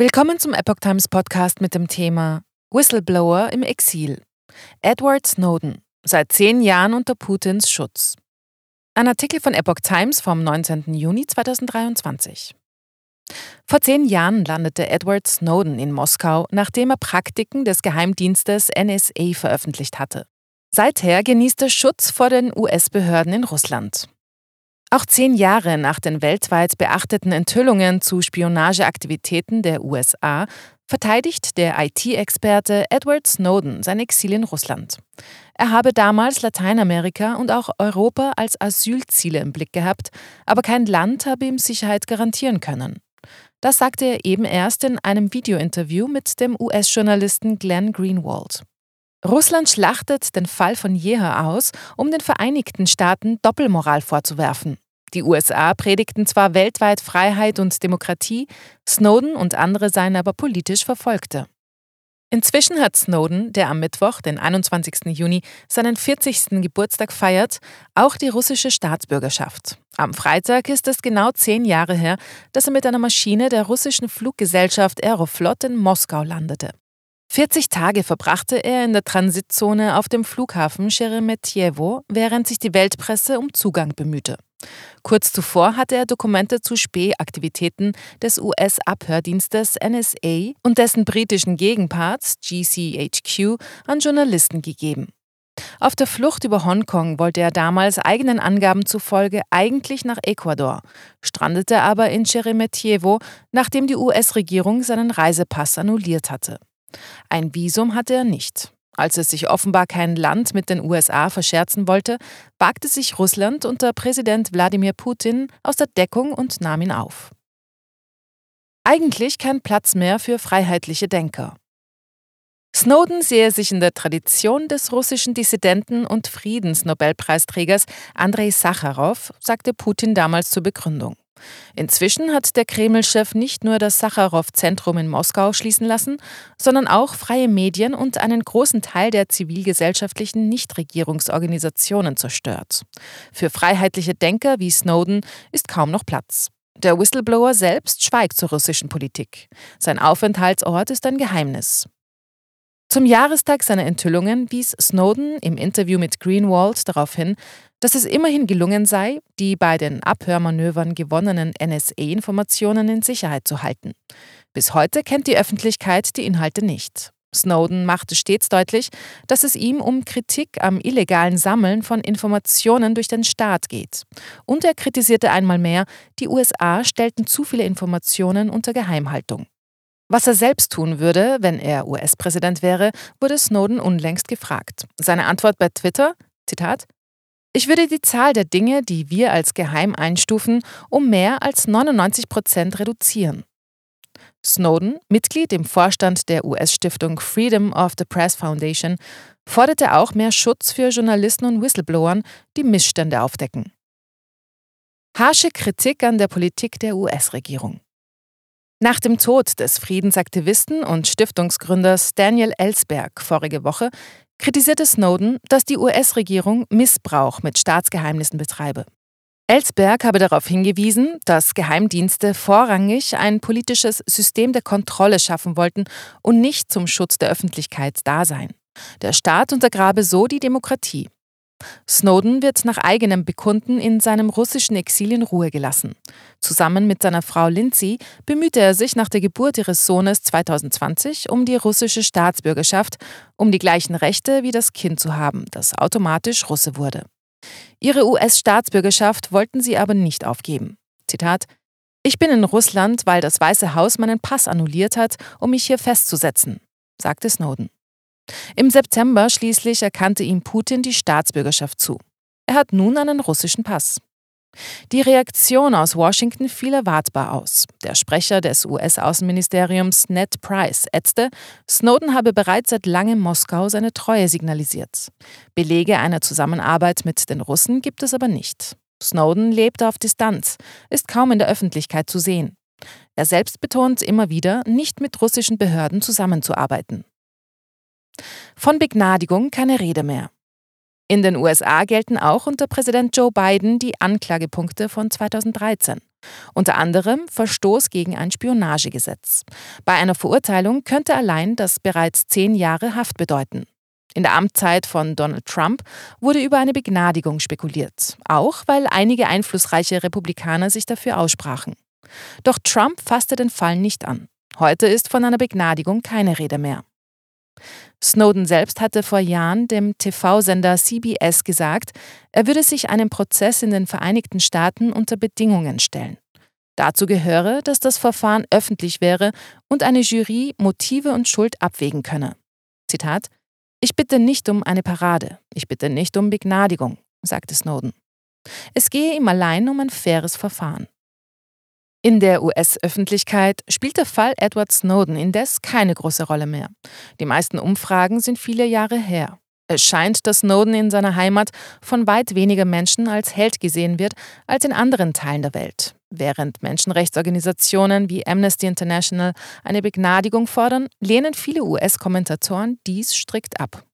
Willkommen zum Epoch Times Podcast mit dem Thema Whistleblower im Exil. Edward Snowden, seit zehn Jahren unter Putins Schutz. Ein Artikel von Epoch Times vom 19. Juni 2023. Vor zehn Jahren landete Edward Snowden in Moskau, nachdem er Praktiken des Geheimdienstes NSA veröffentlicht hatte. Seither genießt er Schutz vor den US-Behörden in Russland. Auch zehn Jahre nach den weltweit beachteten Enthüllungen zu Spionageaktivitäten der USA verteidigt der IT-Experte Edward Snowden sein Exil in Russland. Er habe damals Lateinamerika und auch Europa als Asylziele im Blick gehabt, aber kein Land habe ihm Sicherheit garantieren können. Das sagte er eben erst in einem Videointerview mit dem US-Journalisten Glenn Greenwald. Russland schlachtet den Fall von jeher aus, um den Vereinigten Staaten Doppelmoral vorzuwerfen. Die USA predigten zwar weltweit Freiheit und Demokratie, Snowden und andere seien aber politisch Verfolgte. Inzwischen hat Snowden, der am Mittwoch, den 21. Juni, seinen 40. Geburtstag feiert, auch die russische Staatsbürgerschaft. Am Freitag ist es genau zehn Jahre her, dass er mit einer Maschine der russischen Fluggesellschaft Aeroflot in Moskau landete. 40 Tage verbrachte er in der Transitzone auf dem Flughafen Sheremetyevo, während sich die Weltpresse um Zugang bemühte. Kurz zuvor hatte er Dokumente zu Spähaktivitäten des US-Abhördienstes NSA und dessen britischen Gegenparts GCHQ an Journalisten gegeben. Auf der Flucht über Hongkong wollte er damals eigenen Angaben zufolge eigentlich nach Ecuador, strandete aber in Sheremetyevo, nachdem die US-Regierung seinen Reisepass annulliert hatte. Ein Visum hatte er nicht. Als es sich offenbar kein Land mit den USA verscherzen wollte, wagte sich Russland unter Präsident Wladimir Putin aus der Deckung und nahm ihn auf. Eigentlich kein Platz mehr für freiheitliche Denker. Snowden sehe sich in der Tradition des russischen Dissidenten und Friedensnobelpreisträgers Andrei Sacharow, sagte Putin damals zur Begründung. Inzwischen hat der Kreml-Chef nicht nur das Sacharow-Zentrum in Moskau schließen lassen, sondern auch freie Medien und einen großen Teil der zivilgesellschaftlichen Nichtregierungsorganisationen zerstört. Für freiheitliche Denker wie Snowden ist kaum noch Platz. Der Whistleblower selbst schweigt zur russischen Politik. Sein Aufenthaltsort ist ein Geheimnis. Zum Jahrestag seiner Enthüllungen wies Snowden im Interview mit Greenwald darauf hin, dass es immerhin gelungen sei, die bei den Abhörmanövern gewonnenen NSA-Informationen in Sicherheit zu halten. Bis heute kennt die Öffentlichkeit die Inhalte nicht. Snowden machte stets deutlich, dass es ihm um Kritik am illegalen Sammeln von Informationen durch den Staat geht. Und er kritisierte einmal mehr, die USA stellten zu viele Informationen unter Geheimhaltung. Was er selbst tun würde, wenn er US-Präsident wäre, wurde Snowden unlängst gefragt. Seine Antwort bei Twitter, Zitat, ich würde die Zahl der Dinge, die wir als geheim einstufen, um mehr als 99 Prozent reduzieren. Snowden, Mitglied im Vorstand der US-Stiftung Freedom of the Press Foundation, forderte auch mehr Schutz für Journalisten und Whistleblowern, die Missstände aufdecken. Harsche Kritik an der Politik der US-Regierung. Nach dem Tod des Friedensaktivisten und Stiftungsgründers Daniel Ellsberg vorige Woche kritisierte Snowden, dass die US-Regierung Missbrauch mit Staatsgeheimnissen betreibe. Ellsberg habe darauf hingewiesen, dass Geheimdienste vorrangig ein politisches System der Kontrolle schaffen wollten und nicht zum Schutz der Öffentlichkeit da seien. Der Staat untergrabe so die Demokratie. Snowden wird nach eigenem Bekunden in seinem russischen Exil in Ruhe gelassen. Zusammen mit seiner Frau Lindsay bemühte er sich nach der Geburt ihres Sohnes 2020 um die russische Staatsbürgerschaft, um die gleichen Rechte wie das Kind zu haben, das automatisch Russe wurde. Ihre US-Staatsbürgerschaft wollten sie aber nicht aufgeben. Zitat Ich bin in Russland, weil das Weiße Haus meinen Pass annulliert hat, um mich hier festzusetzen, sagte Snowden. Im September schließlich erkannte ihm Putin die Staatsbürgerschaft zu. Er hat nun einen russischen Pass. Die Reaktion aus Washington fiel erwartbar aus. Der Sprecher des US-Außenministeriums Ned Price ätzte, Snowden habe bereits seit langem Moskau seine Treue signalisiert. Belege einer Zusammenarbeit mit den Russen gibt es aber nicht. Snowden lebt auf Distanz, ist kaum in der Öffentlichkeit zu sehen. Er selbst betont immer wieder, nicht mit russischen Behörden zusammenzuarbeiten. Von Begnadigung keine Rede mehr. In den USA gelten auch unter Präsident Joe Biden die Anklagepunkte von 2013. Unter anderem Verstoß gegen ein Spionagegesetz. Bei einer Verurteilung könnte allein das bereits zehn Jahre Haft bedeuten. In der Amtszeit von Donald Trump wurde über eine Begnadigung spekuliert, auch weil einige einflussreiche Republikaner sich dafür aussprachen. Doch Trump fasste den Fall nicht an. Heute ist von einer Begnadigung keine Rede mehr. Snowden selbst hatte vor Jahren dem TV-Sender CBS gesagt, er würde sich einem Prozess in den Vereinigten Staaten unter Bedingungen stellen. Dazu gehöre, dass das Verfahren öffentlich wäre und eine Jury Motive und Schuld abwägen könne. Zitat Ich bitte nicht um eine Parade, ich bitte nicht um Begnadigung, sagte Snowden. Es gehe ihm allein um ein faires Verfahren. In der US-Öffentlichkeit spielt der Fall Edward Snowden indes keine große Rolle mehr. Die meisten Umfragen sind viele Jahre her. Es scheint, dass Snowden in seiner Heimat von weit weniger Menschen als Held gesehen wird als in anderen Teilen der Welt. Während Menschenrechtsorganisationen wie Amnesty International eine Begnadigung fordern, lehnen viele US-Kommentatoren dies strikt ab.